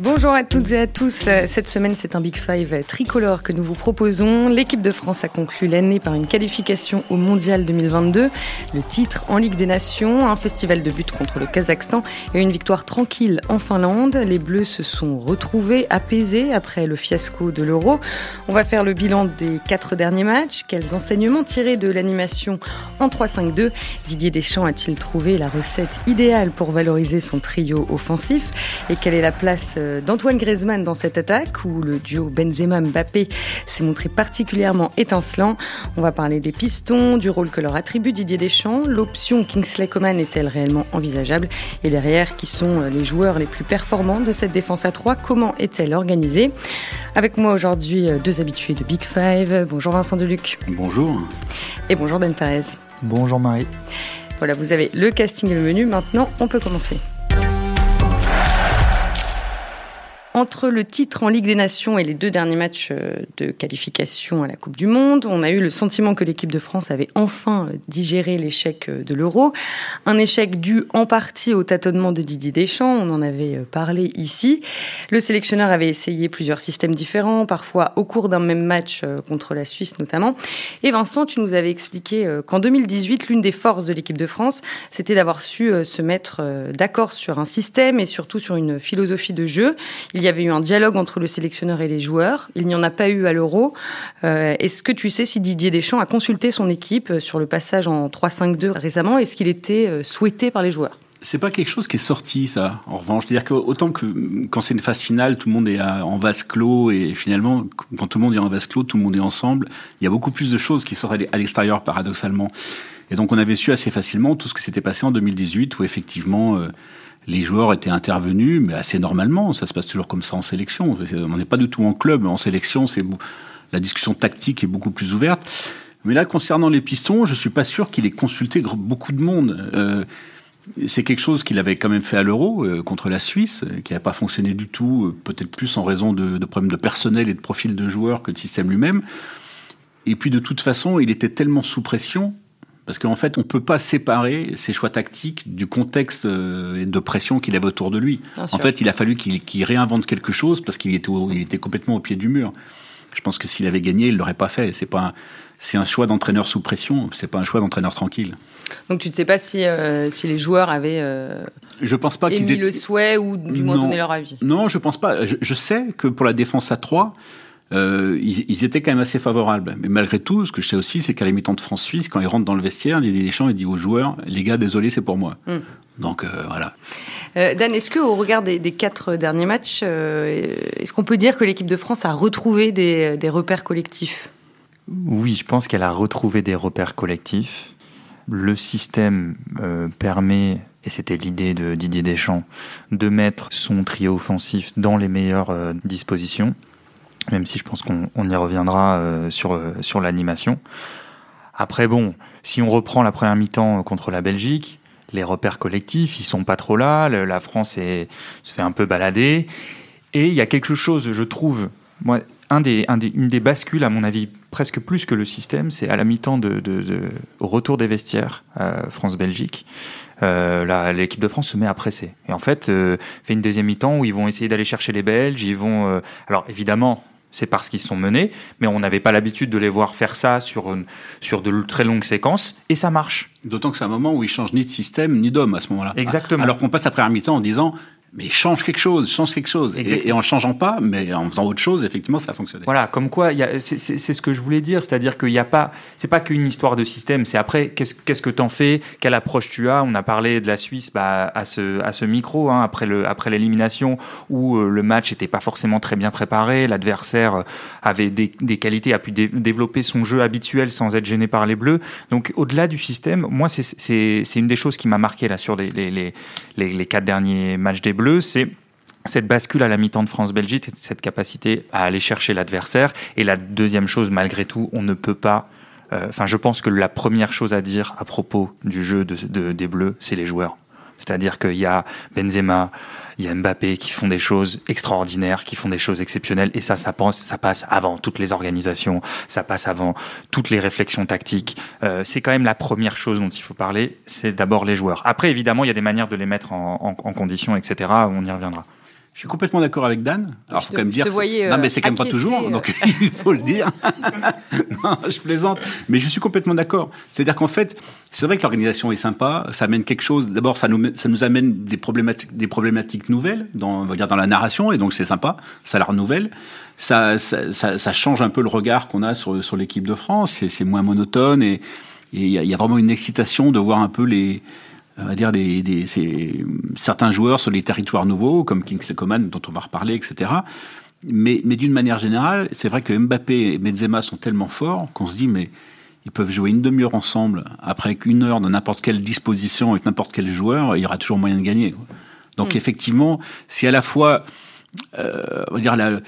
Bonjour à toutes et à tous. Cette semaine, c'est un Big Five tricolore que nous vous proposons. L'équipe de France a conclu l'année par une qualification au Mondial 2022, le titre en Ligue des Nations, un festival de buts contre le Kazakhstan et une victoire tranquille en Finlande. Les Bleus se sont retrouvés apaisés après le fiasco de l'Euro. On va faire le bilan des quatre derniers matchs. Quels enseignements tirés de l'animation en 3-5-2 Didier Deschamps a-t-il trouvé la recette idéale pour valoriser son trio offensif? Et quelle est la place euh, d'Antoine Griezmann dans cette attaque où le duo Benzema-Mbappé s'est montré particulièrement étincelant. On va parler des pistons, du rôle que leur attribue Didier Deschamps. L'option Kingsley Coman est-elle réellement envisageable? Et derrière, qui sont euh, les joueurs les plus performants de cette défense à 3 Comment est-elle organisée? Avec moi aujourd'hui, euh, deux habitués de Big Five. Bonjour Vincent Deluc. Bonjour. Et bonjour Dan Perez. Bonjour Marie. Voilà, vous avez le casting et le menu. Maintenant, on peut commencer. Entre le titre en Ligue des Nations et les deux derniers matchs euh, de qualification à la Coupe du Monde, on a eu le sentiment que l'équipe de France avait enfin euh, digéré l'échec euh, de l'Euro. Un échec dû en partie au tâtonnement de Didier Deschamps, on en avait parlé ici. Le sélectionneur avait essayé plusieurs systèmes différents, parfois au cours d'un même match contre la Suisse notamment. Et Vincent, tu nous avais expliqué qu'en 2018, l'une des forces de l'équipe de France, c'était d'avoir su se mettre d'accord sur un système et surtout sur une philosophie de jeu. Y avait eu un dialogue entre le sélectionneur et les joueurs. Il n'y en a pas eu à l'Euro. Euh, est-ce que tu sais si Didier Deschamps a consulté son équipe euh, sur le passage en 3-5-2 récemment? Est-ce qu'il était euh, souhaité par les joueurs? C'est pas quelque chose qui est sorti, ça. En revanche, c'est-à-dire que autant que quand c'est une phase finale, tout le monde est en vase clos et finalement, quand tout le monde est en vase clos, tout le monde est ensemble. Il y a beaucoup plus de choses qui sortent à l'extérieur, paradoxalement. Et donc, on avait su assez facilement tout ce qui s'était passé en 2018, où effectivement, les joueurs étaient intervenus, mais assez normalement. Ça se passe toujours comme ça en sélection. On n'est pas du tout en club. En sélection, c'est la discussion tactique est beaucoup plus ouverte. Mais là, concernant les pistons, je suis pas sûr qu'il ait consulté beaucoup de monde. Euh, c'est quelque chose qu'il avait quand même fait à l'Euro euh, contre la Suisse, euh, qui n'a pas fonctionné du tout, peut-être plus en raison de, de, problèmes de personnel et de profil de joueurs que de système lui-même. Et puis de toute façon, il était tellement sous pression parce qu'en fait, on ne peut pas séparer ses choix tactiques du contexte euh, de pression qu'il avait autour de lui. en fait, il a fallu qu'il réinvente quelque chose parce qu'il était, était complètement au pied du mur. Je pense que s'il avait gagné, il ne l'aurait pas fait. C'est pas c'est un choix d'entraîneur sous pression, c'est pas un choix d'entraîneur tranquille. Donc tu ne sais pas si, euh, si les joueurs avaient euh, je pense pas émis le souhait ou du moins donné leur avis. Non, je pense pas. Je, je, sais que pour la défense à 3, euh, ils, étaient quand même assez favorables. Mais malgré tout, ce que je sais aussi, c'est qu'à la mi-temps de France-Suisse, quand ils rentrent dans le vestiaire, Didier Deschamps il dit aux joueurs les gars, désolé, c'est pour moi. Hmm. Donc euh, voilà. Euh, Dan, est-ce qu'au regard des, quatre derniers matchs, est-ce qu'on peut dire que l'équipe de France a retrouvé des, des repères collectifs? Oui, je pense qu'elle a retrouvé des repères collectifs. Le système permet et c'était l'idée de Didier Deschamps, de mettre son trio offensif dans les meilleures dispositions même si je pense qu'on y reviendra euh, sur, euh, sur l'animation. Après, bon, si on reprend la première mi-temps contre la Belgique, les repères collectifs, ils sont pas trop là, la France se fait un peu balader, et il y a quelque chose, je trouve, moi, un des, un des, une des bascules, à mon avis, presque plus que le système, c'est à la mi-temps de, de, au retour des vestiaires, France-Belgique. Euh, l'équipe de France se met à presser. Et en fait, fait une deuxième mi-temps où ils vont essayer d'aller chercher les Belges. Ils vont, alors évidemment, c'est parce qu'ils sont menés, mais on n'avait pas l'habitude de les voir faire ça sur, sur de très longues séquences, et ça marche. D'autant que c'est un moment où ils changent ni de système, ni d'homme à ce moment-là. Exactement. Alors qu'on passe après un mi-temps en disant, mais change quelque chose, change quelque chose. Et, en changeant pas, mais en faisant autre chose, effectivement, ça a fonctionné. Voilà, comme quoi, c'est ce que je voulais dire, c'est-à-dire qu'il n'y a pas, c'est pas qu'une histoire de système, c'est après, qu'est-ce qu'est-ce que t'en fais, quelle approche tu as. On a parlé de la Suisse bah, à ce, à ce micro, hein, après le, après l'élimination, où euh, le match n'était pas forcément très bien préparé, l'adversaire avait des, des, qualités, a pu développer son jeu habituel sans être gêné par les Bleus. Donc, au-delà du système, moi, c'est une des choses qui m'a marqué là sur les, les, les, les quatre derniers matchs des Bleu, c'est cette bascule à la mi-temps de France-Belgique, cette capacité à aller chercher l'adversaire. Et la deuxième chose, malgré tout, on ne peut pas. Euh, enfin, je pense que la première chose à dire à propos du jeu de, des Bleus, c'est les joueurs. C'est-à-dire qu'il y a Benzema, il y a Mbappé qui font des choses extraordinaires, qui font des choses exceptionnelles, et ça, ça, ça passe avant toutes les organisations, ça passe avant toutes les réflexions tactiques. Euh, c'est quand même la première chose dont il faut parler, c'est d'abord les joueurs. Après, évidemment, il y a des manières de les mettre en, en condition, etc. On y reviendra. Je suis complètement d'accord avec Dan. Alors, faut quand même dire. non, mais c'est quand même pas toujours, donc il faut le dire. non, je plaisante, mais je suis complètement d'accord. C'est-à-dire qu'en fait, c'est vrai que l'organisation est sympa, ça amène quelque chose. D'abord, ça nous, ça nous amène des problématiques, des problématiques nouvelles, dans, on va dire dans la narration, et donc c'est sympa, ça la renouvelle. Ça, ça, ça, ça, change un peu le regard qu'on a sur, sur l'équipe de France, c'est moins monotone, et il y, y, a vraiment une excitation de voir un peu les on va dire des, des certains joueurs sur les territoires nouveaux, comme Kingsley Coman, dont on va reparler, etc. Mais, mais d'une manière générale, c'est vrai que Mbappé et Benzema sont tellement forts qu'on se dit, mais ils peuvent jouer une demi-heure ensemble, après qu'une heure de n'importe quelle disposition avec n'importe quel joueur, il y aura toujours moyen de gagner. Donc mm. effectivement, c'est à la fois, euh, on va dire, la,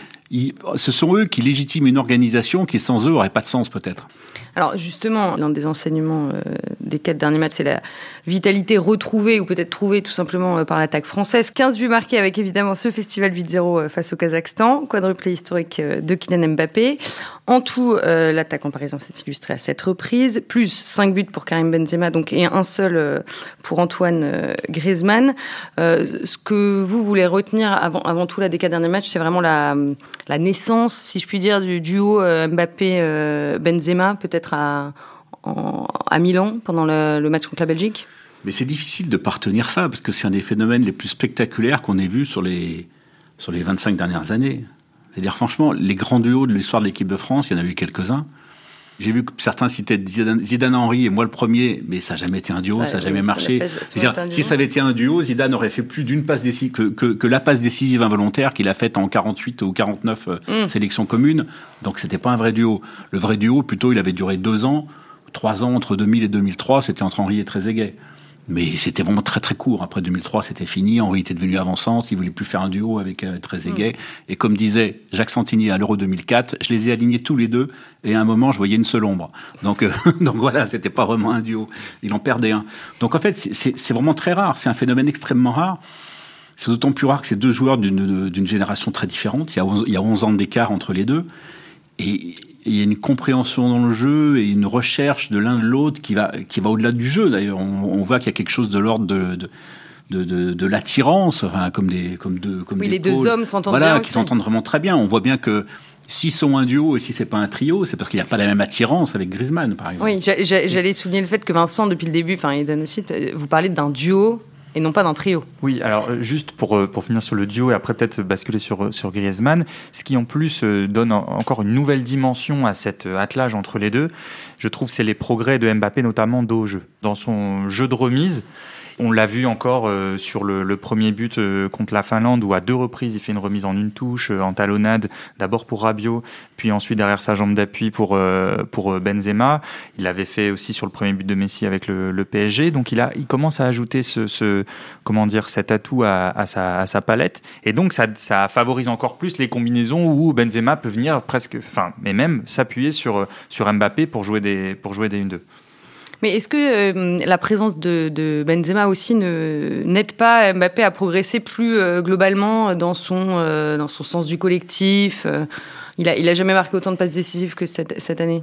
ce sont eux qui légitiment une organisation qui sans eux n'aurait pas de sens peut-être. Alors justement, l'un des enseignements euh, des quatre derniers matchs, c'est la vitalité retrouvée ou peut-être trouvée tout simplement euh, par l'attaque française. 15 buts marqués avec évidemment ce festival 8-0 euh, face au Kazakhstan, quadruplé historique de Kylian Mbappé. En tout, l'attaque en parisien s'est illustrée à cette reprise, plus 5 buts pour Karim Benzema donc, et un seul pour Antoine Griezmann. ce que vous voulez retenir avant, avant tout là, des quatre derniers matchs, c'est vraiment la, la naissance, si je puis dire, du duo Mbappé-Benzema, peut-être à, Milan pendant le, match contre la Belgique? Mais c'est difficile de partenir ça, parce que c'est un des phénomènes les plus spectaculaires qu'on ait vus sur les, sur les 25 dernières années. C'est-à-dire, franchement, les grands duos de l'histoire de l'équipe de France, il y en a eu quelques-uns. J'ai vu que certains citaient Zidane, Henry et moi le premier, mais ça n'a jamais été un duo, ça n'a jamais marché. si ça avait été un duo, Zidane aurait fait plus d'une passe décisive que, que, la passe décisive involontaire qu'il a faite en 48 ou 49 euh, mm. sélections communes. Donc c'était pas un vrai duo. Le vrai duo, plutôt, il avait duré deux ans, trois ans entre 2000 et 2003, c'était entre Henry et Trezeguet. Mais c'était vraiment très très court. Après 2003, c'était fini. Henri était devenu avançante. Il voulait plus faire un duo avec euh, Trezeguet. Mm. Et comme disait Jacques Santini à l'Euro 2004, je les ai alignés tous les deux. Et à un moment, je voyais une seule ombre. Donc, euh, donc voilà, c'était pas vraiment un duo. Il en perdait un. Donc en fait, c'est vraiment très rare. C'est un phénomène extrêmement rare. C'est d'autant plus rare que c'est deux joueurs d'une génération très différente. Il y a 11, il y a 11 ans d'écart entre les deux. Et, il y a une compréhension dans le jeu et une recherche de l'un de l'autre qui va, qui va au-delà du jeu. D'ailleurs, on, voit qu'il y a quelque chose de l'ordre de, de, de, de, l'attirance, enfin, comme des, comme deux, comme oui, les deux hommes s'entendent voilà, bien. qui s'entendent vraiment très bien. On voit bien que s'ils sont un duo et si c'est pas un trio, c'est parce qu'il n'y a pas la même attirance avec Griezmann, par exemple. Oui, j'allais souligner le fait que Vincent, depuis le début, enfin, Eden aussi, vous parlez d'un duo et non pas d'un trio. Oui, alors euh, juste pour, euh, pour finir sur le duo et après peut-être basculer sur, euh, sur Griezmann, ce qui en plus donne encore une nouvelle dimension à cet attelage entre les deux, je trouve c'est les progrès de Mbappé notamment dos au jeu. Dans son jeu de remise, on l'a vu encore euh, sur le, premier but euh, contre la Finlande où à deux reprises il fait une remise en une touche, euh, en talonnade, d'abord pour Rabiot, puis ensuite derrière sa jambe d'appui pour, pour Benzema. Il l'avait fait aussi sur le premier but de Messi avec le, PSG. Donc il, a, il commence à ajouter ce, comment dire, cet atout à, sa, palette. Et donc ça, favorise encore plus les combinaisons où Benzema peut venir presque, enfin, mais même s'appuyer sur, sur Mbappé pour jouer des, pour jouer des 1-2. Mais est-ce que euh, la présence de, Benzema aussi n'aide pas Mbappé à progresser plus euh, globalement dans son, euh, dans son sens du collectif Il n'a il a jamais marqué autant de passes décisives que cette, année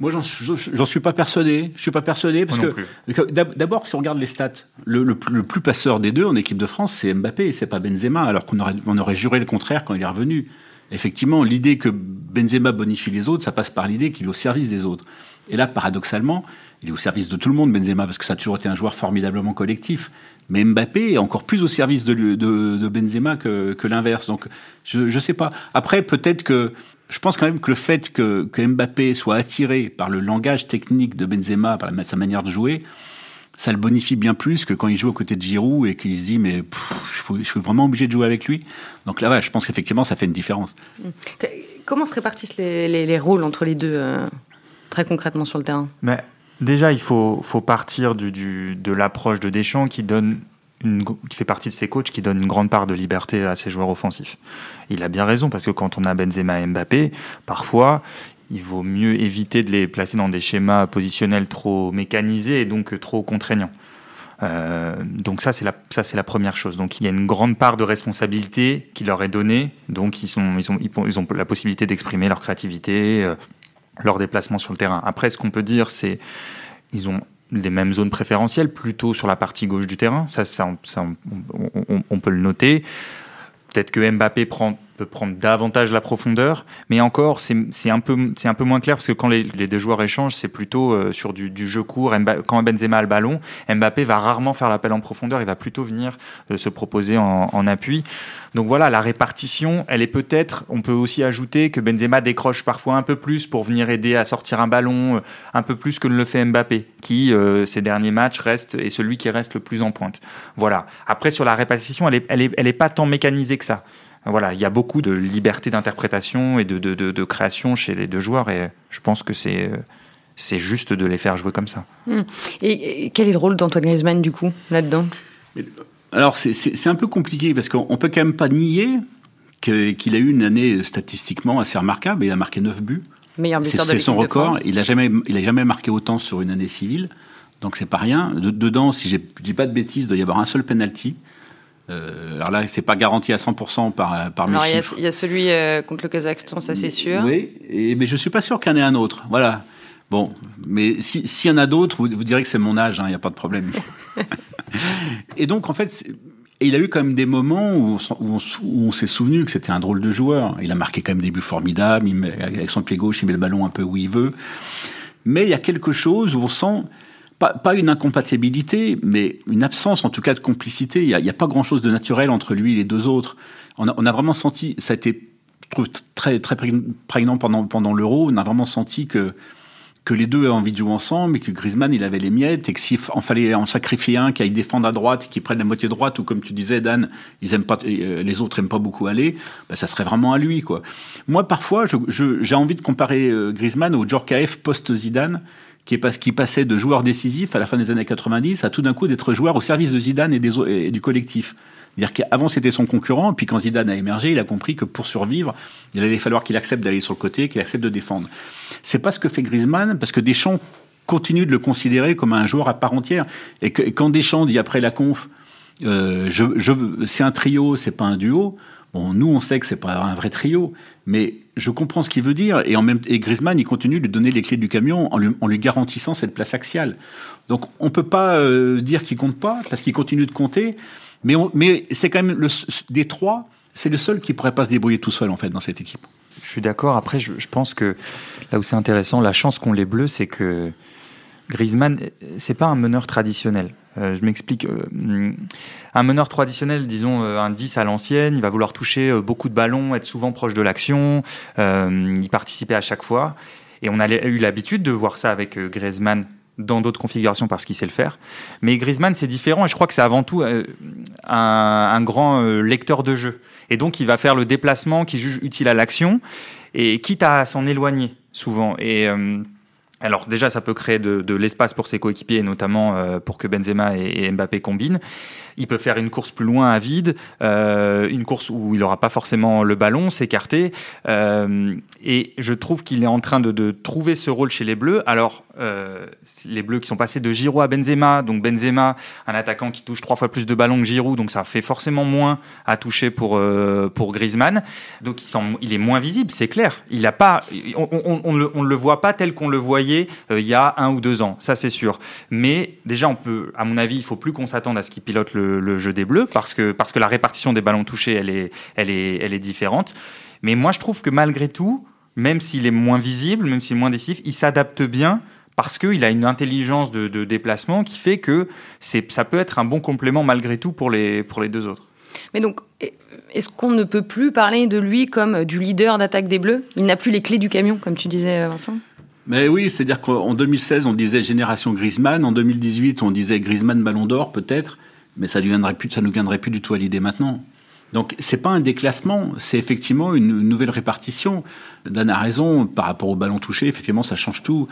moi, j'en suis pas persuadé. Je suis pas persuadé parce que d'abord, si on regarde les stats, le, plus passeur des deux en équipe de France, c'est Mbappé, c'est pas Benzema, alors qu'on aurait, on aurait juré le contraire quand il est revenu. Effectivement, l'idée que Benzema bonifie les autres, ça passe par l'idée qu'il est au service des autres. Et là, paradoxalement, il est au service de tout le monde, Benzema, parce que ça a toujours été un joueur formidablement collectif. Mais Mbappé est encore plus au service de, de, Benzema que, l'inverse. Donc, je ne sais pas. Après, peut-être que. Je pense quand même que le fait que, Mbappé soit attiré par le langage technique de Benzema, par sa manière de jouer, ça le bonifie bien plus que quand il joue aux côtés de Giroud et qu'il se dit mais je, suis vraiment obligé de jouer avec lui. Donc là, je pense qu'effectivement, ça fait une différence. Comment se répartissent les, rôles entre les deux, euh, très concrètement sur le terrain? Mais Déjà, il faut, faut partir de l'approche de Deschamps qui fait partie de ses coachs qui donne une grande part de liberté à ses joueurs offensifs. Il a bien raison parce que quand on a Benzema et Mbappé, parfois il vaut mieux éviter de les placer dans des schémas positionnels trop mécanisés et donc trop contraignants. Euh, donc ça c'est la première chose. Donc il y a une grande part de responsabilité qui leur est donnée. Donc ils ils ont ils la possibilité d'exprimer leur créativité, euh, leur déplacement sur le terrain. Après, ce qu'on peut dire, c'est ils ont les mêmes zones préférentielles, plutôt sur la partie gauche du terrain. Ça, ça, on, peut le noter. Peut-être que Mbappé prend peut prendre davantage la profondeur, mais encore, c'est un, peu, un peu moins clair parce que quand les, les deux joueurs échangent, c'est plutôt euh, sur du, du, jeu court. quand Benzema a le ballon, Mbappé va rarement faire l'appel en profondeur, il va plutôt venir euh, se proposer en, en, appui. Donc voilà, la répartition, elle est peut-être, on peut aussi ajouter que Benzema décroche parfois un peu plus pour venir aider à sortir un ballon, euh, un peu plus que ne le fait Mbappé, qui, ces derniers matchs, reste, est celui qui reste le plus en pointe. Voilà. Après, sur la répartition, elle est, elle est, elle est pas tant mécanisée que ça. Voilà, il y a beaucoup de liberté d'interprétation et de, de, de, création chez les deux joueurs et je pense que c'est c'est juste de les faire jouer comme ça. Hmm. Et, quel est le rôle d'Antoine Griezmann du coup là-dedans? Alors c'est un peu compliqué parce qu'on peut quand même pas nier qu'il a eu une année statistiquement assez remarquable. Il a marqué 9 buts. Meilleur buteur de C'est son record. Il a jamais il a jamais marqué autant sur une année civile. Donc c'est pas rien. dedans, si je dis pas de bêtises, il doit y avoir un seul penalty. Euh, alors là, c'est pas garanti à 100% par, par mes chiffres. Il y, a celui euh, contre le Kazakhstan, ça c'est sûr. Oui, et, mais je suis pas sûr qu'il y en ait un autre. Voilà. Bon, mais s'il y en a d'autres, vous, vous, direz que c'est mon âge, il hein, n'y a pas de problème. et donc, en fait, il a eu quand même des moments où on, on, s'est souvenu que c'était un drôle de joueur. Il a marqué quand même des buts formidables, il met, avec son pied gauche, il met le ballon un peu où il veut. Mais il y a quelque chose où on sent pas, une incompatibilité, mais une absence en tout cas de complicité. Il n'y a, pas grand-chose de naturel entre lui et les deux autres. On a, vraiment senti, ça a été, je trouve, très, très prégnant pendant, pendant l'Euro, on a vraiment senti que, que les deux avaient envie de jouer ensemble et que Griezmann, il avait les miettes et que s'il en fallait en sacrifier un qui aille défendre à droite et qui prenne la moitié droite ou comme tu disais, Dan, ils aiment pas, euh, les autres aiment pas beaucoup aller, bah, ça serait vraiment à lui, quoi. Moi, parfois, j'ai envie de comparer euh, Griezmann au Djorkaeff post-Zidane qui, est, qui passait de joueur décisif à la fin des années 90 à tout d'un coup d'être joueur au service de Zidane et, du collectif. C'est-à-dire qu'avant c'était son concurrent, puis quand Zidane a émergé, il a compris que pour survivre, il allait falloir qu'il accepte d'aller sur le côté, qu'il accepte de défendre. C'est pas ce que fait Griezmann, parce que Deschamps continue de le considérer comme un joueur à part entière. Et, quand Deschamps dit après la conf, euh, je, je, c'est un trio, c'est pas un duo. Bon, nous on sait que c'est pas un vrai trio, mais je comprends ce qu'il veut dire. Et, en même, et Griezmann, il continue de donner les clés du camion en lui, en lui garantissant cette place axiale. Donc on peut pas euh, dire qu'il compte pas, parce qu'il continue de compter. Mais, mais c'est quand même le, des trois, c'est le seul qui pourrait pas se débrouiller tout seul en fait dans cette équipe. Je suis d'accord. Après, je, je, pense que là où c'est intéressant, la chance qu'ont les Bleus, c'est que Griezmann, c'est pas un meneur traditionnel. Euh, je m'explique. Euh, un meneur traditionnel, disons euh, un 10 à l'ancienne, il va vouloir toucher beaucoup de ballons, être souvent proche de l'action, y participer à chaque fois. Et on a eu l'habitude de voir ça avec Griezmann dans d'autres configurations parce qu'il sait le faire. Mais Griezmann, c'est différent et je crois que c'est avant tout un, grand lecteur de jeu. Et donc, il va faire le déplacement qui juge utile à l'action et quitte à s'en éloigner souvent. Et alors déjà, ça peut créer de, l'espace pour ses coéquipiers, notamment euh, pour que Benzema et, Mbappé combinent. Il peut faire une course plus loin à vide, euh, une course où il n'aura pas forcément le ballon, s'écarter. Euh, et je trouve qu'il est en train de, trouver ce rôle chez les Bleus. Alors, euh, les Bleus qui sont passés de Giroud à Benzema. Donc Benzema, un attaquant qui touche trois fois plus de ballons que Giroud, donc ça fait forcément moins à toucher pour pour Griezmann. Donc il, il est moins visible, c'est clair. Il pas, on, on, on, le, on le voit pas tel qu'on le voyait il y a un ou deux ans, ça c'est sûr. Mais déjà, on peut, à mon avis, il faut plus qu'on s'attende à ce qu'il pilote le, le, jeu des Bleus parce que parce que la répartition des ballons touchés, elle est elle est elle est différente. Mais moi, je trouve que malgré tout, même s'il est moins visible, même s'il est moins décisif, il s'adapte bien parce qu'il a une intelligence de, déplacement qui fait que ça peut être un bon complément malgré tout pour les, pour les deux autres. Mais donc, est-ce qu'on ne peut plus parler de lui comme du leader d'attaque des Bleus? Il n'a plus les clés du camion, comme tu disais, Vincent? Mais oui, c'est-à-dire qu'en 2016, on disait génération Griezmann, en 2018, on disait Griezmann Ballon d'Or, peut-être, mais ça ne nous viendrait plus du tout à l'idée maintenant. Donc c'est pas un déclassement, c'est effectivement une nouvelle répartition. Dan a raison par rapport au ballon touché, effectivement ça change tout.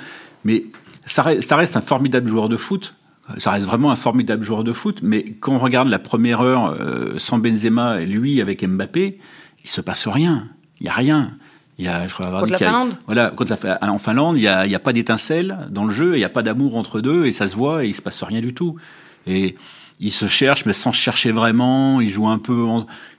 Mais ça reste, un formidable joueur de foot. Ça reste vraiment un formidable joueur de foot. Mais quand on regarde la première heure euh, sans Benzema et lui avec Mbappé, il se passe rien. Il y a rien. Il y a, je crois avoir contre la Finlande Voilà, contre la, en Finlande, il n'y a, a, pas d'étincelle dans le jeu, il n'y a pas d'amour entre deux, et ça se voit, et il se passe rien du tout. Et ils se cherchent, mais sans chercher vraiment. Ils jouent un peu,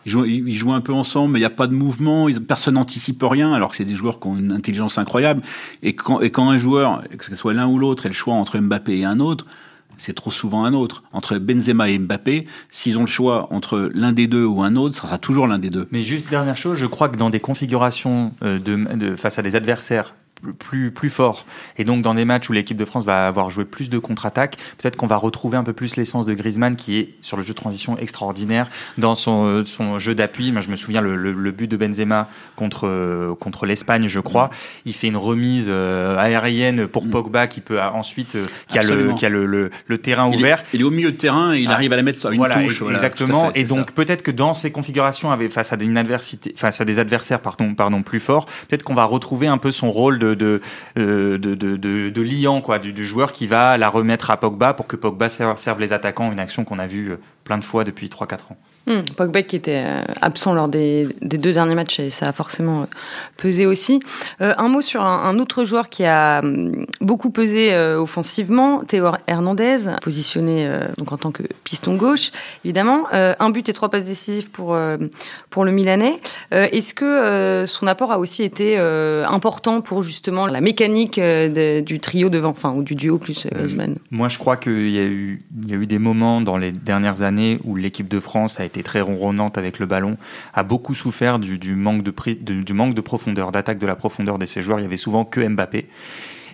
ils, jouent, ils jouent un peu ensemble, mais il n'y a pas de mouvement. Personne n'anticipe rien, alors que c'est des joueurs qui ont une intelligence incroyable. Et quand, et quand un joueur, que ce soit l'un ou l'autre, ait le choix entre Mbappé et un autre, c'est trop souvent un autre. Entre Benzema et Mbappé, s'ils ont le choix entre l'un des deux ou un autre, ça sera toujours l'un des deux. Mais juste dernière chose, je crois que dans des configurations euh, de, face à des adversaires plus, plus fort. Et donc, dans des matchs où l'équipe de France va avoir joué plus de contre-attaques, peut-être qu'on va retrouver un peu plus l'essence de Griezmann qui est sur le jeu de transition extraordinaire dans son, euh, son jeu d'appui. Moi, je me souviens le, le, but de Benzema contre, euh, contre l'Espagne, je crois. Il fait une remise euh, aérienne pour mm. Pogba qui peut ensuite, qui a, le, qui a le, le, terrain ouvert. il est au milieu de terrain et il ah. arrive à la mettre sur une touche. Voilà, exactement. et donc, peut-être que dans ces configurations, avec, face à une adversité, face à des adversaires, pardon, pardon, plus forts, peut-être qu'on va retrouver un peu son rôle de de, euh, de, de, de, de, liant, quoi, du, du, joueur qui va la remettre à Pogba pour que Pogba serve les attaquants, une action qu'on a vue euh, plein de fois depuis 3-4 ans. Hmm, Pogba qui était euh, absent lors des, des, deux derniers matchs et ça a forcément euh, pesé aussi. Euh, un mot sur un, autre joueur qui a hmm, beaucoup pesé offensivement, Théo Hernandez, positionné donc en tant que piston gauche, évidemment. un but et trois passes décisives pour pour le Milanais. Est-ce que son apport a aussi été important pour justement la mécanique du trio devant, enfin ou du duo plus Griezmann? Moi, je crois qu'il y a eu il y a eu des moments dans les dernières années où l'équipe de France a été très ronronnante avec le ballon, a beaucoup souffert du, manque, de, profondeur, d'attaque de la profondeur de ses joueurs. Il y avait souvent que Mbappé.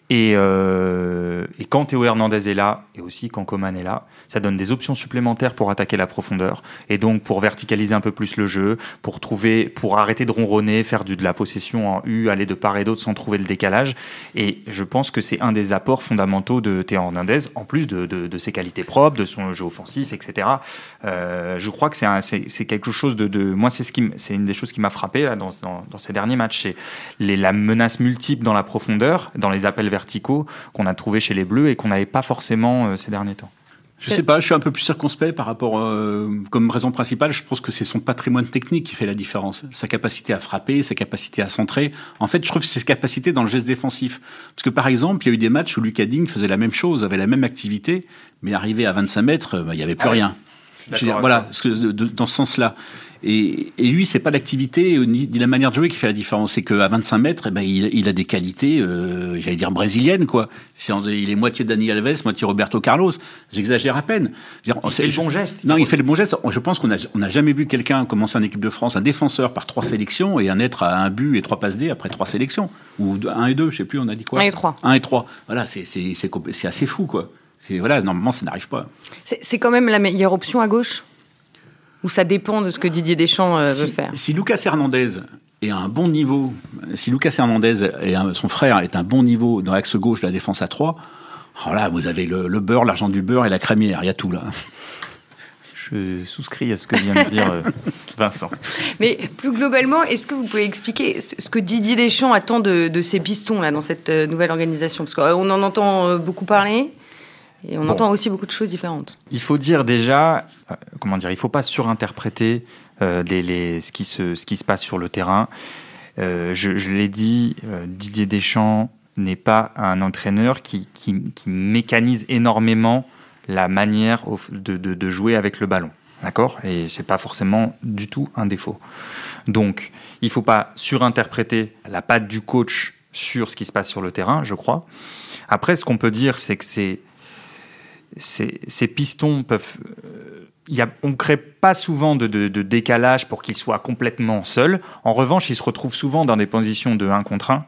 Et, euh, et, quand Théo Hernandez est là, et aussi quand Coman est là, ça donne des options supplémentaires pour attaquer la profondeur, et donc pour verticaliser un peu plus le jeu, pour trouver, pour arrêter de ronronner, faire du, de la possession en U, aller de part et d'autre sans trouver le décalage. Et je pense que c'est un des apports fondamentaux de Théo Hernandez, en plus de, ses qualités propres, de son jeu offensif, etc. Euh, je crois que c'est quelque chose de, moi c'est ce une des choses qui m'a frappé dans, dans, ces derniers matchs, c'est la menace multiple dans la profondeur, dans les appels verticaux qu'on a trouvé chez les Bleus et qu'on n'avait pas forcément euh, ces derniers temps. Je sais pas, je suis un peu plus circonspect par rapport, euh, comme raison principale, je pense que c'est son patrimoine technique qui fait la différence. Sa capacité à frapper, sa capacité à centrer. En fait, je trouve que c'est sa capacité dans le geste défensif. Parce que par exemple, il y a eu des matchs où Lucas Digne faisait la même chose, avait la même activité, mais arrivé à 25 mètres, bah, il n'y avait plus ah rien. Voilà, dans ce sens-là. Et, et lui, c'est pas l'activité ni, la manière de jouer qui fait la différence. C'est qu'à 25 mètres, eh ben, il, il, a des qualités, euh, j'allais dire brésiliennes, quoi. il est moitié Dani Alves, moitié Roberto Carlos. J'exagère à peine. il fait le bon geste. Non, il fait le bon geste. Je pense qu'on n'a on a jamais vu quelqu'un commencer en équipe de France, un défenseur par trois sélections et un être à un but et trois passes D après trois sélections. Ou un et deux, je sais plus, on a dit quoi Un et trois. Un et trois. Voilà, c'est assez fou, quoi. Voilà, normalement, ça n'arrive pas. C'est quand même la meilleure option à gauche? Ou ça dépend de ce que Didier Deschamps euh, veut faire? Si Lucas Hernandez est à un bon niveau, si Lucas Hernandez et son frère est à un bon niveau dans l'axe gauche de la défense à 3, alors là, vous avez le, beurre, l'argent du beurre et la crémière, il y a tout là. Je souscris à ce que vient de dire euh, Vincent. Mais plus globalement, est-ce que vous pouvez expliquer ce que Didier Deschamps attend de, de ces pistons là dans cette euh, nouvelle organisation? Parce qu'on en entend beaucoup parler. Et on entend aussi beaucoup de choses différentes. Il faut dire déjà, euh, comment dire, il ne faut pas surinterpréter euh, les, ce, qui se, ce qui se passe sur le terrain. Euh, je, l'ai dit, Didier Deschamps n'est pas un entraîneur qui, qui, mécanise énormément la manière de, de, jouer avec le ballon. D'accord? Et c'est pas forcément du tout un défaut. Donc, il ne faut pas surinterpréter la patte du coach sur ce qui se passe sur le terrain, je crois. Après, ce qu'on peut dire, c'est que c'est ces, pistons peuvent. Euh, on ne crée pas souvent de, décalage pour qu'ils soient complètement seuls. En revanche, ils se retrouvent souvent dans des positions de 1 contre 1.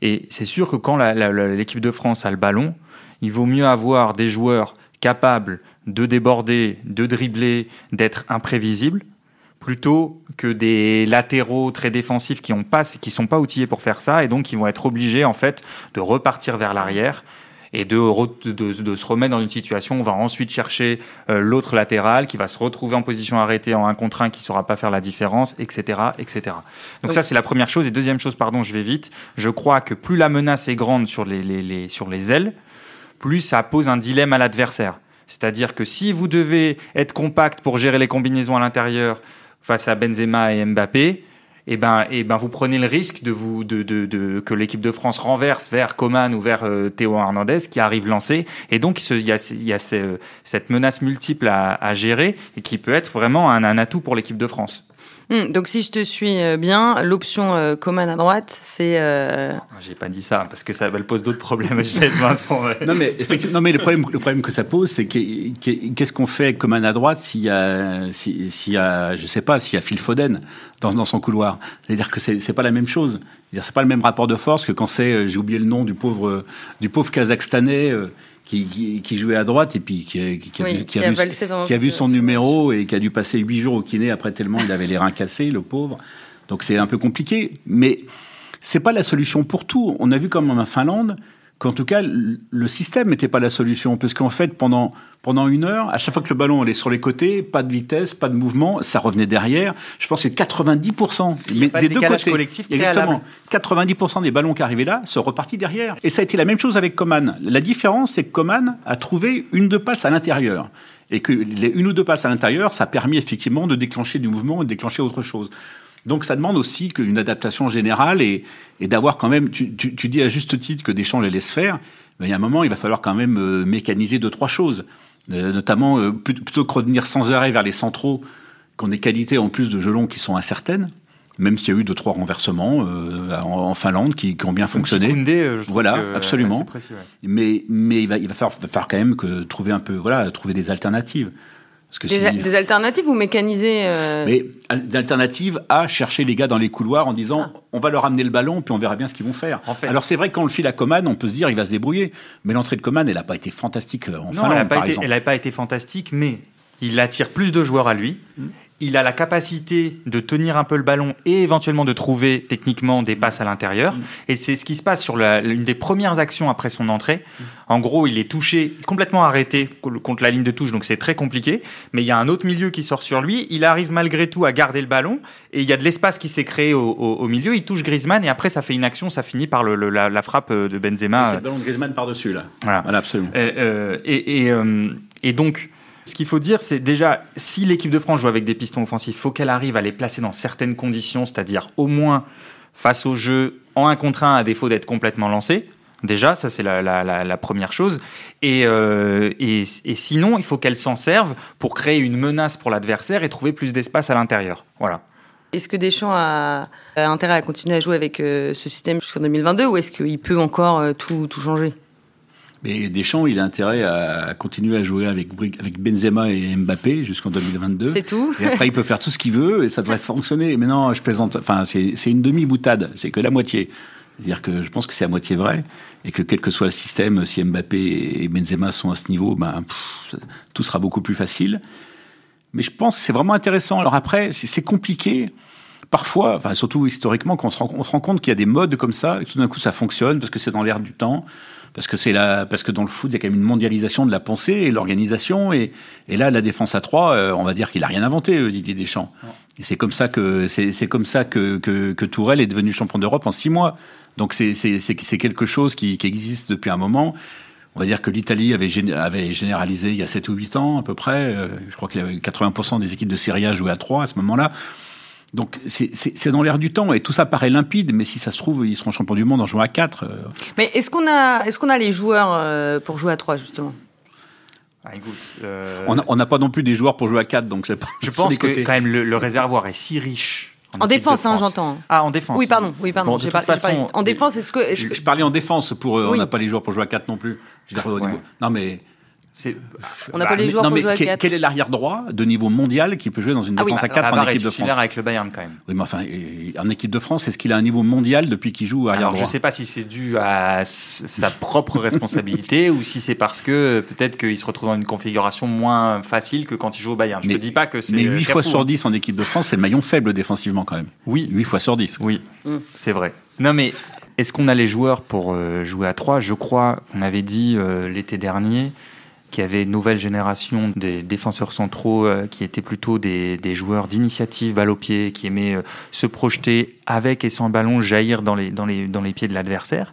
Et c'est sûr que quand l'équipe de France a le ballon, il vaut mieux avoir des joueurs capables de déborder, de dribbler, d'être imprévisibles, plutôt que des latéraux très défensifs qui ne qui sont pas outillés pour faire ça et donc qui vont être obligés en fait de repartir vers l'arrière et de, de, se remettre dans une situation où on va ensuite chercher euh, l'autre latéral qui va se retrouver en position arrêtée en un contre un qui ne saura pas faire la différence, etc. etc. Donc ça, c'est la première chose. Et deuxième chose, pardon, je vais vite, je crois que plus la menace est grande sur les, les, les sur les ailes, plus ça pose un dilemme à l'adversaire. C'est-à-dire que si vous devez être compact pour gérer les combinaisons à l'intérieur face à Benzema et Mbappé, et eh ben, et eh ben, vous prenez le risque de vous, de, de, de que l'équipe de France renverse vers Coman ou vers euh, Théo Hernandez qui arrive lancé. Et donc, il y a, y a cette menace multiple à, à, gérer et qui peut être vraiment un, un atout pour l'équipe de France. Hmm, donc si je te suis euh, bien, l'option euh, Coman à droite, c'est... Euh... Ah, j'ai pas dit ça, parce que ça elle pose d'autres problèmes. je laisse Vincent. non, mais effectivement, non, mais le problème, le problème que ça pose, c'est qu'est-ce qu'on fait avec Coman à droite s'il y a, s'il y a, je sais pas, s'il y a Phil Foden dans, dans son couloir? C'est-à-dire que c'est pas la même chose. C'est pas le même rapport de force que quand c'est, j'ai oublié le nom du pauvre, du pauvre Kazakhstanais qui, jouait à droite et puis qui, a, vu, son numéro et qui a dû passer huit jours au kiné après tellement il avait les reins cassés, le pauvre. Donc c'est un peu compliqué. Mais c'est pas la solution pour tout. On a vu comme en Finlande, qu'en tout cas, le système n'était pas la solution. Parce qu'en fait, pendant, pendant une heure, à chaque fois que le ballon allait sur les côtés, pas de vitesse, pas de mouvement, ça revenait derrière. Je pense que 90% mais des deux côtés, collectif exactement, 90% des ballons qui arrivaient là se repartis derrière. Et ça a été la même chose avec Coman. La différence, c'est que Coman a trouvé une deux passes à l'intérieur. Et que les une ou deux passes à l'intérieur, ça a permis effectivement de déclencher du mouvement et de déclencher autre chose. Donc ça demande aussi qu'une adaptation générale et, et d'avoir quand même, tu, tu, tu, dis à juste titre que Deschamps les laisse faire, mais il y a un moment, il va falloir quand même euh, mécaniser deux, trois choses. Euh, notamment, euh, plutôt que revenir sans arrêt vers les centraux, qu'on ait qualité en plus de gelons qui sont incertaines, même s'il y a eu deux, trois renversements en, Finlande qui, qui, ont bien fonctionné. Koundé, je voilà, absolument. Mais, mais il va, il va falloir, falloir quand même que trouver un peu, voilà, trouver des alternatives des, alternatives ou mécaniser euh Mais des alternatives à chercher les gars dans les couloirs en disant ah. on va leur amener le ballon puis on verra bien ce qu'ils vont faire. En fait, Alors c'est vrai que quand on le file à Coman, on peut se dire il va se débrouiller. Mais l'entrée de Coman, elle n'a pas été fantastique euh, en non, Finlande, elle n'a pas, pas, été fantastique, mais il attire plus de joueurs à lui. Il a la capacité de tenir un peu le ballon et éventuellement de trouver techniquement des passes à l'intérieur. Mm. Et c'est ce qui se passe sur l'une des premières actions après son entrée. En gros, il est touché, complètement arrêté contre la ligne de touche, donc c'est très compliqué. Mais il y a un autre milieu qui sort sur lui. Il arrive malgré tout à garder le ballon et il y a de l'espace qui s'est créé au, milieu. Il touche Griezmann et après ça fait une action, ça finit par le, la, frappe de Benzema. C'est le ballon de Griezmann par-dessus là. Voilà, absolument. Euh, et, et, euh, et donc ce qu'il faut dire, c'est déjà, si l'équipe de France joue avec des pistons offensifs, il faut qu'elle arrive à les placer dans certaines conditions, c'est-à-dire au moins face au jeu en un contre un, à défaut d'être complètement lancé. Déjà, ça c'est la, première chose. Euh, et, et, sinon, il faut qu'elle s'en serve pour créer une menace pour l'adversaire et trouver plus d'espace à l'intérieur. Voilà. Est-ce que Deschamps a, intérêt à continuer à jouer avec euh, ce système jusqu'en 2022 ou est-ce qu'il peut encore euh, tout, tout changer? Mais Deschamps, il a intérêt à continuer à jouer avec, avec Benzema et Mbappé jusqu'en 2022. C'est tout. Et après, il peut faire tout ce qu'il veut et ça devrait fonctionner. Mais non, je plaisante. Enfin, c'est une demi-boutade. C'est que la moitié. C'est-à-dire que je pense que c'est à moitié vrai et que quel que soit le système, si Mbappé et Benzema sont à ce niveau, ben, tout sera beaucoup plus facile. Mais je pense que c'est vraiment intéressant. Alors après, c'est compliqué parfois, enfin surtout historiquement, quand on se rend, on se rend compte qu'il y a des modes comme ça, et tout d'un coup ça fonctionne parce que c'est dans l'air du temps parce que c'est là, parce que dans le foot, il y a quand même une mondialisation de la pensée et l'organisation. Et, et, là, la défense à 3, euh, on va dire qu'il a rien inventé, euh, Didier Deschamps. Et c'est comme ça que c'est comme ça que, que, que, Tourelle est devenu champion d'Europe en six mois. Donc c'est quelque chose qui, qui, existe depuis un moment. On va dire que l'Italie avait, avait généralisé il y a 7 ou 8 ans à peu près. Euh, je crois qu'il y avait 80% des équipes de Serie A jouaient à 3 à ce moment-là. Donc c'est dans l'air du temps et tout ça paraît limpide, mais si ça se trouve, ils seront champions du monde en jouant à 4. Euh. Mais est-ce qu'on a, est qu'on a les joueurs euh, pour jouer à 3 justement? Ah, euh, On n'a pas non plus des joueurs pour jouer à 4, donc pas. Je pense que quand même le, réservoir est si riche en, défense, hein, j'entends. Ah, en défense. Oui, pardon. Oui, pardon. En défense, est-ce que, Je, parlais en défense pour. On n'a pas les joueurs pour jouer à 4 non plus. Non, mais on n'a pas les joueurs pour jouer à 4. Quel est l'arrière droit de niveau mondial qui peut jouer dans une ah défense à 4 en équipe de France? avec le Bayern quand même. Oui, mais enfin, en équipe de France, est-ce qu'il a un niveau mondial depuis qu'il joue arrière droit Je ne sais pas si c'est dû à sa propre responsabilité ou si c'est parce que peut-être qu'il se retrouve dans une configuration moins facile que quand il joue au Bayern. Je ne dis pas que c'est. Mais 8 fois sur 10 en équipe de France, c'est le maillon faible défensivement quand même. Oui. 8 fois sur 10. Oui, mm. c'est vrai. Non mais est-ce qu'on a les joueurs pour euh, jouer à 3 Je crois, on avait dit euh, l'été dernier qui avait une nouvelle génération des défenseurs centraux euh, qui étaient plutôt des, joueurs d'initiative balle au pied, qui aimaient euh, se projeter avec et sans ballon, jaillir dans les, dans les, dans les pieds de l'adversaire.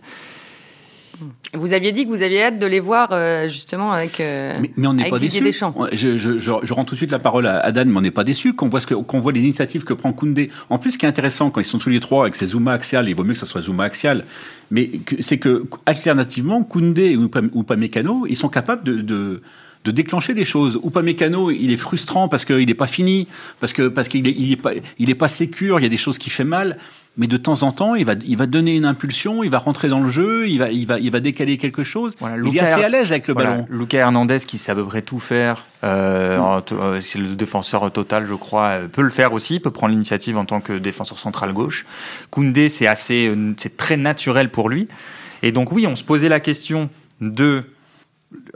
Vous aviez dit que vous aviez hâte de les voir euh, justement avec, mais, on n'est pas déçu. Je, je, je, rends tout de suite la parole à, Dan, mais on n'est pas déçu qu'on voit, ce qu'on voit les initiatives que prend Koundé. En plus, ce qui est intéressant quand ils sont tous les trois avec ces Zuma axial, il vaut mieux que ce soit Zuma axial, mais c'est que alternativement, Koundé ou, ou Pamecano, ils sont capables de, de de déclencher des choses. Ou pas mécano, il est frustrant parce qu'il n'est pas fini, parce que parce qu'il est, il est pas il est pas sécure, il y a des choses qui fait mal. Mais de temps en temps, il va, il va donner une impulsion, il va rentrer dans le jeu, il va, il va, il va décaler quelque chose. Voilà, il est assez à l'aise avec le voilà, ballon. Lucas Hernandez, qui sait à peu près tout faire, euh, euh, c'est le défenseur total, je crois, euh, peut le faire aussi, peut prendre l'initiative en tant que défenseur central gauche. Koundé, c'est assez, c'est très naturel pour lui. Et donc oui, on se posait la question de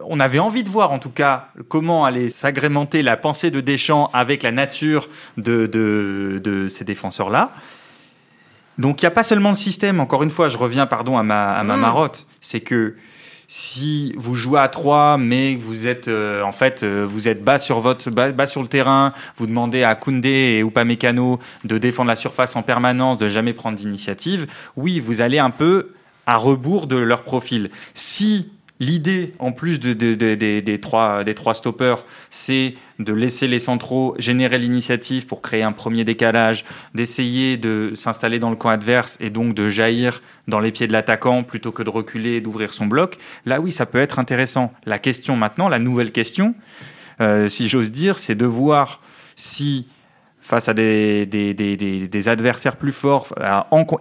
on avait envie de voir en tout cas comment allait s'agrémenter la pensée de Deschamps avec la nature de, de, de ces défenseurs-là. Donc il n'y a pas seulement le système, encore une fois, je reviens pardon à ma, à ma Mm. marotte, c'est que si vous jouez à 3 mais vous êtes euh, en fait euh, vous êtes bas sur votre bas, bas sur le terrain, vous demandez à Koundé et Upamecano de défendre la surface en permanence, de jamais prendre d'initiative, oui, vous allez un peu à rebours de leur profil. Si L'idée, en plus de, de- de- de- des, trois, des trois stoppers, c'est de laisser les centraux générer l'initiative pour créer un premier décalage, d'essayer de s'installer dans le camp adverse et donc de jaillir dans les pieds de l'attaquant plutôt que de reculer et d'ouvrir son bloc. Là, oui, ça peut être intéressant. La question maintenant, la nouvelle question, euh, si j'ose dire, c'est de voir si face à des, adversaires plus forts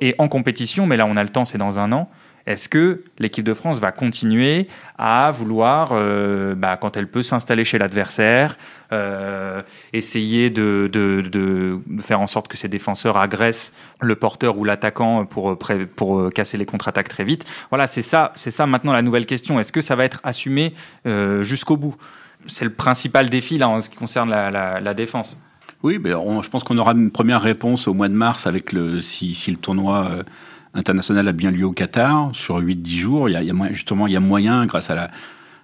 et en compétition, mais là on a le temps, c'est dans un an, est-ce que l'équipe de France va continuer à vouloir, euh, bah, quand elle peut s'installer chez l'adversaire, euh, essayer de, faire en sorte que ses défenseurs agressent le porteur ou l'attaquant pour, euh, casser les contre-attaques très vite? Voilà, c'est ça, c'est ça maintenant la nouvelle question. Est-ce que ça va être assumé jusqu'au bout? C'est le principal défi là en ce qui concerne la, défense. Oui, ben on- je pense qu'on aura une première réponse au mois de mars avec le si, le tournoi international a bien lieu au Qatar sur 8-10 jours. Il y a, il y a moyen- justement il y a moyen, grâce à la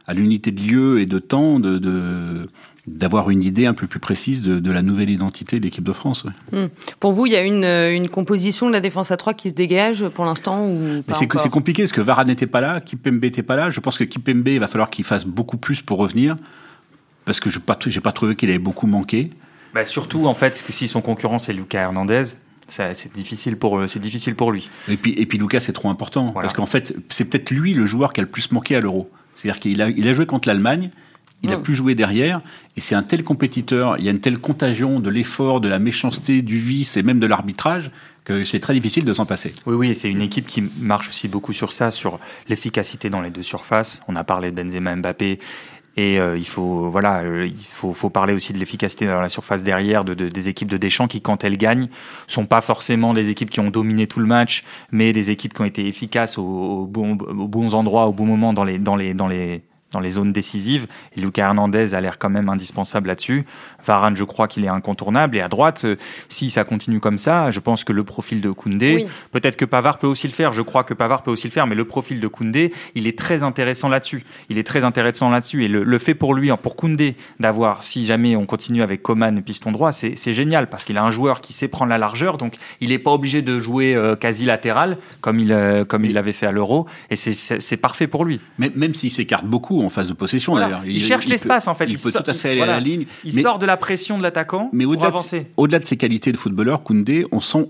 à l'unité de lieu et de temps, de, de- d'avoir une idée un peu plus précise de, de la nouvelle identité de l'équipe de France. ouais. Pour vous, il y a une, une composition de la défense à 3 qui se dégage pour l'instant ou pas c'est, compliqué parce que Varane n'était pas là, Kipembe n'était pas là. Je pense que Kipembe, il va falloir qu'il fasse beaucoup plus pour revenir parce que je n'ai pas, j'ai pas trouvé qu'il avait beaucoup manqué. Bah, surtout en fait que si son concurrent c'est Lucas Hernandez, c'est difficile pour c'est difficile pour lui. Et puis, et puis Lucas, c'est trop important. Voilà. Parce qu'en fait, c'est peut-être lui le joueur qui a le plus manqué à l'Euro. C'est-à-dire qu'il a, il a joué contre l'Allemagne, il a Mm. pu jouer derrière, et c'est un tel compétiteur, il y a une telle contagion de l'effort, de la méchanceté, du vice et même de l'arbitrage, que c'est très difficile de s'en passer. Oui oui, c'est une équipe qui marche aussi beaucoup sur ça, sur l'efficacité dans les deux surfaces. On a parlé de Benzema, Mbappé. Et euh, il faut voilà, euh, il faut, faut parler aussi de l'efficacité dans la surface derrière de, de- des équipes de Deschamps qui, quand elles gagnent, sont pas forcément des équipes qui ont dominé tout le match, mais des équipes qui ont été efficaces aux, bons, bons endroits, au bon moment dans les dans les dans les dans les zones décisives. Et Lucas Hernandez a l'air quand même indispensable là-dessus. Varane, je crois qu'il est incontournable. Et à droite, euh, si ça continue comme ça, je pense que le profil de Koundé, Oui. peut-être que Pavard peut aussi le faire. Je crois que Pavard peut aussi le faire, mais le profil de Koundé, il est très intéressant là-dessus. Il est très intéressant là-dessus. Et le, le fait pour lui, pour Koundé, d'avoir, si jamais on continue avec Coman piston droit, c'est génial parce qu'il a un joueur qui sait prendre la largeur, donc il n'est pas obligé de jouer euh, quasi latéral comme il euh, comme il l'avait fait à l'Euro. Et c'est- parfait pour lui. Même, même s'il s'écarte beaucoup en phase de possession, Voilà. d'ailleurs. Il, cherche l'espace en fait. Il, peut tout à fait aller voilà. à la ligne. Il mais- sort de la pression de l'attaquant Mais pour au-delà de, au-delà de ses qualités de footballeur, Koundé, on sent,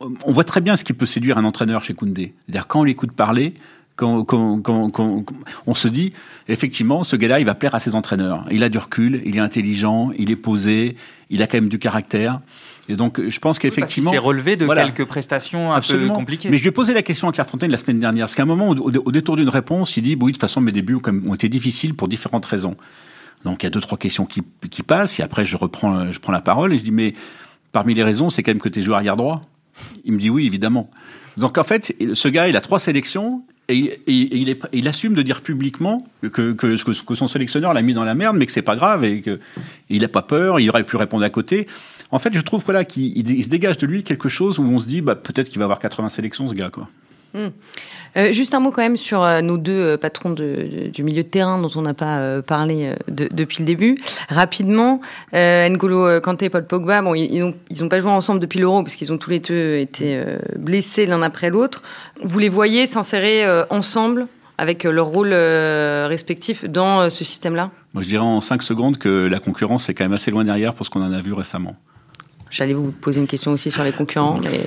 on voit très bien ce qui peut séduire un entraîneur chez Koundé. C'est-à-dire quand on l'écoute parler, quand, quand, quand, quand- on se dit, effectivement, ce gars-là, il va plaire à ses entraîneurs. Il a du recul, il est intelligent, il est posé, il a quand même du caractère. Et donc, je pense qu'il qu'effectivement. s'est relevé de Voilà. quelques prestations un Absolument. peu compliquées. Mais je lui ai posé la question à Claire Fontaine la semaine dernière. Parce qu'à un moment, au, au- détour d'une réponse, il dit Oui, de toute façon, mes débuts ont, été difficiles pour différentes raisons. Donc il y a deux, trois questions qui, qui passent. Et après, je reprends, je prends la parole et je dis Mais parmi les raisons, c'est quand même que tu es joueur arrière droit Il me dit Oui, évidemment. Donc en fait, ce gars, il a trois sélections. Et, il- et- et il, est, il assume de dire publiquement que, que, que, son sélectionneur l'a mis dans la merde, mais que c'est pas grave et que il a pas peur, il aurait pu répondre à côté. En fait, je trouve que là, qu'il il- il se dégage de lui quelque chose où on se dit, bah, peut-être qu'il va avoir 80 sélections, ce gars, quoi. Euh, juste un mot quand même sur euh, nos deux euh, patrons de- de- du milieu de terrain dont on n'a pas parlé de- depuis le début. Rapidement, N'Golo Kanté et Paul Pogba, bon, ils n'ont ils ont pas joué ensemble depuis l'Euro parce qu'ils ont tous les deux été blessés l'un après l'autre. Vous les voyez s'insérer ensemble avec leur rôle respectif dans ce système-là? Moi, je dirais en 5 secondes que la concurrence est quand même assez loin derrière pour ce qu'on en a vu récemment. J'allais vous poser une question aussi sur les concurrents, mais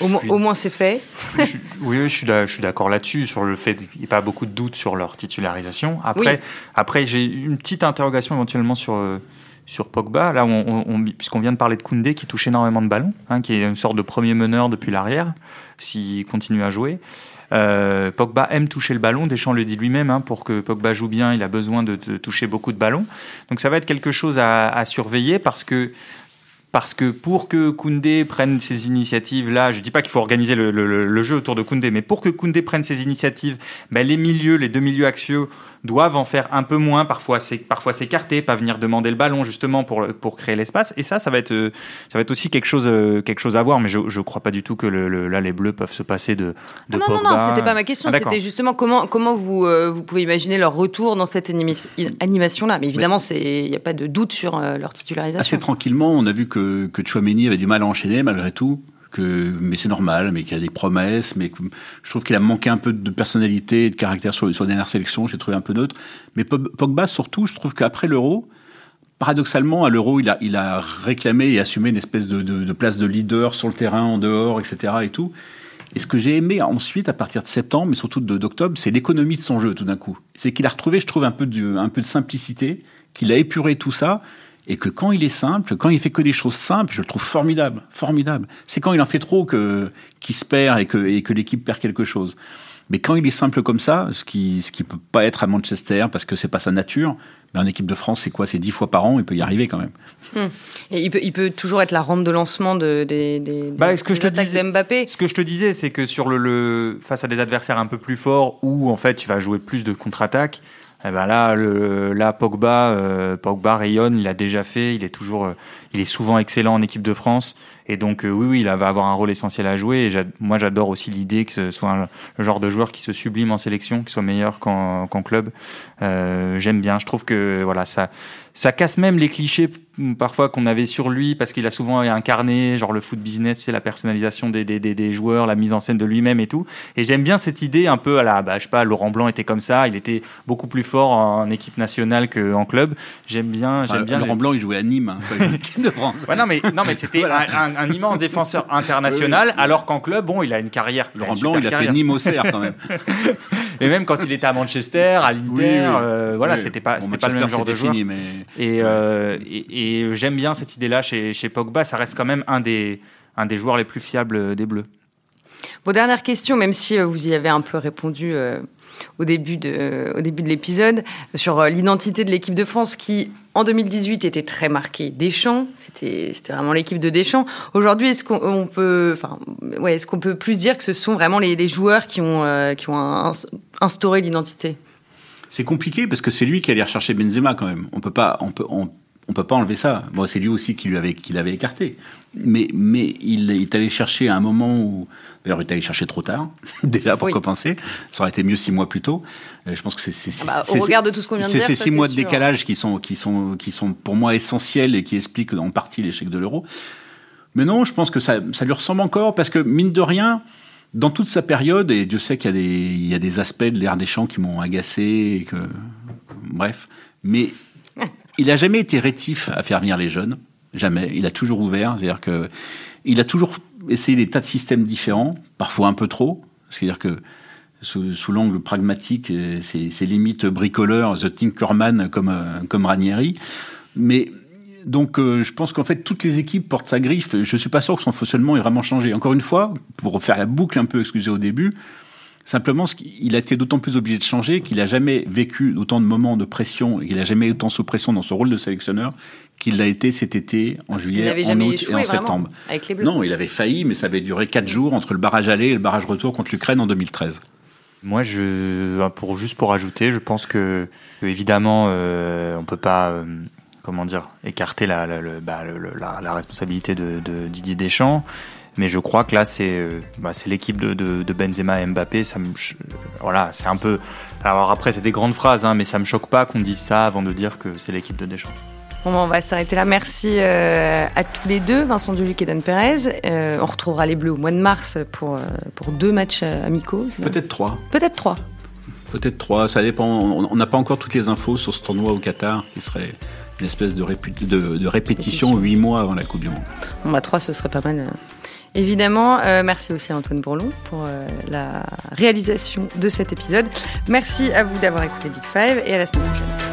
au, moins c'est fait. oui, je suis d'accord là-dessus, sur le fait qu'il n'y ait pas beaucoup de doutes sur leur titularisation. Après, après j'ai une petite interrogation éventuellement sur, euh, sur Pogba, là, on, puisqu'on vient de parler de Koundé qui touche énormément de ballons, hein, qui est une sorte de premier meneur depuis l'arrière, s'il continue à jouer. Euh, Pogba aime toucher le ballon, Deschamps le dit lui-même, hein, pour que Pogba joue bien, il a besoin de, toucher beaucoup de ballons. Donc ça va être quelque chose à surveiller parce que parce que pour que Koundé prenne ces initiatives-là, je ne dis pas qu'il faut organiser le, jeu autour de Koundé, mais pour que Koundé prenne ces initiatives, ben les milieux, les deux milieux axiaux doivent en faire un peu moins, parfois s'écarter, pas venir demander le ballon justement pour, pour créer l'espace. Et ça, ça va être, ça va être aussi quelque chose, quelque chose à voir, mais je ne crois pas du tout que là, les Bleus peuvent se passer de, de non, Non, non, c'était pas ma question, ah, c'était justement comment, comment vous, euh, vous pouvez imaginer leur retour dans cette animation-là. Mais évidemment, il n'y a pas de doute sur euh, leur titularisation. Assez tranquillement, on a vu que que, que Chouameni avait du mal à enchaîner malgré tout. Que, mais c'est normal, mais qu'il y a des promesses, mais je trouve qu'il a manqué un peu de personnalité et de caractère sur, sur les dernières sélections, j'ai trouvé un peu neutre. Mais Pogba, surtout, je trouve qu'après l'Euro, paradoxalement, à l'Euro, il a, réclamé et assumé une espèce de, place de leader sur le terrain, en dehors, etc. et tout. Et ce que j'ai aimé ensuite, à partir de septembre, mais surtout d'octobre, c'est l'économie de son jeu, tout d'un coup. C'est qu'il a retrouvé, je trouve, un peu de simplicité, qu'il a épuré tout ça, et que quand il est simple, quand il fait que des choses simples, je le trouve formidable, formidable. C'est quand il en fait trop que qu'il se perd et que et que l'équipe perd quelque chose. Mais quand il est simple comme ça, ce qui ce qui peut pas être à Manchester parce que c'est pas sa nature, mais en équipe de France, c'est quoi? C'est dix fois par an, il peut y arriver quand même. Hmm. Et il peut, il peut toujours être la rampe de lancement de, des, des, bah, ce que je te disais, Mbappé. Ce que je te disais, c'est que sur le, le, face à des adversaires un peu plus forts, où en fait tu vas jouer plus de contre-attaque, eh ben là, le, là Pogba, euh, Pogba rayonne, il a déjà fait, il est toujours, euh, il est souvent excellent en équipe de France, et donc euh, oui, oui, il va avoir un rôle essentiel à jouer. Et moi, j'adore aussi l'idée que ce soit le genre de joueur qui se sublime en sélection, qui soit meilleur qu'en club. J'aime bien. Je trouve que voilà, ça, ça casse même les clichés parfois qu'on avait sur lui parce qu'il a souvent incarné genre le foot business, tu sais, la personnalisation des, des, des, joueurs, la mise en scène de lui-même et tout. Et j'aime bien cette idée un peu à la, bah, je sais pas, Laurent Blanc était comme ça, il était beaucoup plus fort en équipe nationale qu'en club. J'aime bien, j'aime bien. Laurent Blanc, il jouait à Nîmes, hein, de France. non mais non mais c'était un, un, immense défenseur international, alors qu'en club, bon, il a une carrière. Laurent Blanc, il a fait Nîmes au CR quand même. et même quand il était à Manchester, à l'Inter, euh, voilà, c'était pas, c'était pas le même genre de joueur. mais... Euh, et, et, j'aime bien cette idée-là chez, chez, Pogba. Ça reste quand même un des, un des joueurs les plus fiables des Bleus. Vos dernière question, même si euh, vous y avez un peu répondu au début de, au début de l'épisode, sur l'identité de l'équipe de France qui, en 2018, était très marquée Deschamps. C'était, c'était vraiment l'équipe de Deschamps. Aujourd'hui, est-ce qu'on peut, enfin, ouais, est-ce qu'on peut plus dire que ce sont vraiment les, joueurs qui ont, qui ont instauré l'identité? C'est compliqué parce que c'est lui qui allait rechercher Benzema quand même. On peut pas, on peut, on, peut pas enlever ça. Bon, c'est lui aussi qui lui avait, qui l'avait écarté. Mais, mais il est allé chercher à un moment où, d'ailleurs, il est allé chercher trop tard, déjà pour compenser. Ça aurait été mieux six mois plus tôt. Euh, je pense que c'est, ah bah, au regard de tout ce qu'on vient de dire, c'est ces six mois de décalage qui sont, qui sont, qui sont pour moi essentiels et qui expliquent en partie l'échec de l'euro. Mais non, je pense que ça, ça lui ressemble encore parce que mine de rien, dans toute sa période, et Dieu sait qu'il y, a des, il y a des aspects de l'ère des champs qui m'ont agacé, et que, bref, mais il n'a jamais été rétif à faire venir les jeunes, jamais. Il a toujours ouvert, c'est-à-dire que il a toujours essayé des tas de systèmes différents, parfois un peu trop, c'est-à-dire que sous, l'angle pragmatique, c'est limite bricoleur, The Tinkerman comme, comme Ranieri, mais donc euh, je pense qu'en fait toutes les équipes portent sa griffe. Je suis pas sûr que son fonctionnement ait vraiment changé. Encore une fois, pour faire la boucle un peu excusez au début, simplement il a été d'autant plus obligé de changer qu'il a jamais vécu autant de moments de pression et qu'il a jamais été autant sous pression dans son rôle de sélectionneur qu'il l'a été cet été en juillet, en août et en septembre. Avec les Bleus. Non, il avait failli, mais ça avait duré quatre jours entre le barrage aller et le barrage retour contre l'Ukraine en 2013. Moi, je, pour, juste pour ajouter, je pense que, évidemment, euh, on peut pas euh, comment dire, écarter la, la, bah, la, responsabilité de, Didier Deschamps. Mais je crois que là, c'est euh, bah, l'équipe de, de, Benzema et Mbappé. Ça me, voilà, c'est un peu. Alors après, c'est des grandes phrases, hein, mais ça me choque pas qu'on dise ça avant de dire que c'est l'équipe de Deschamps. Bon, on va s'arrêter là. Merci euh, à tous les deux, Vincent Duluc et Dan Perez. Euh, on retrouvera les Bleus au mois de mars pour, pour deux matchs amicaux. Peut-être trois. Peut-être trois. Peut-être trois, ça dépend. On n'a pas encore toutes les infos sur ce tournoi au Qatar qui serait une espèce de, de, répétition huit mois avant la Coupe du Monde. Bon, bah, trois, ce serait pas mal. Évidemment, euh, merci aussi à Antoine Bourlon pour euh, la réalisation de cet épisode. Merci à vous d'avoir écouté Big Five et à la semaine prochaine.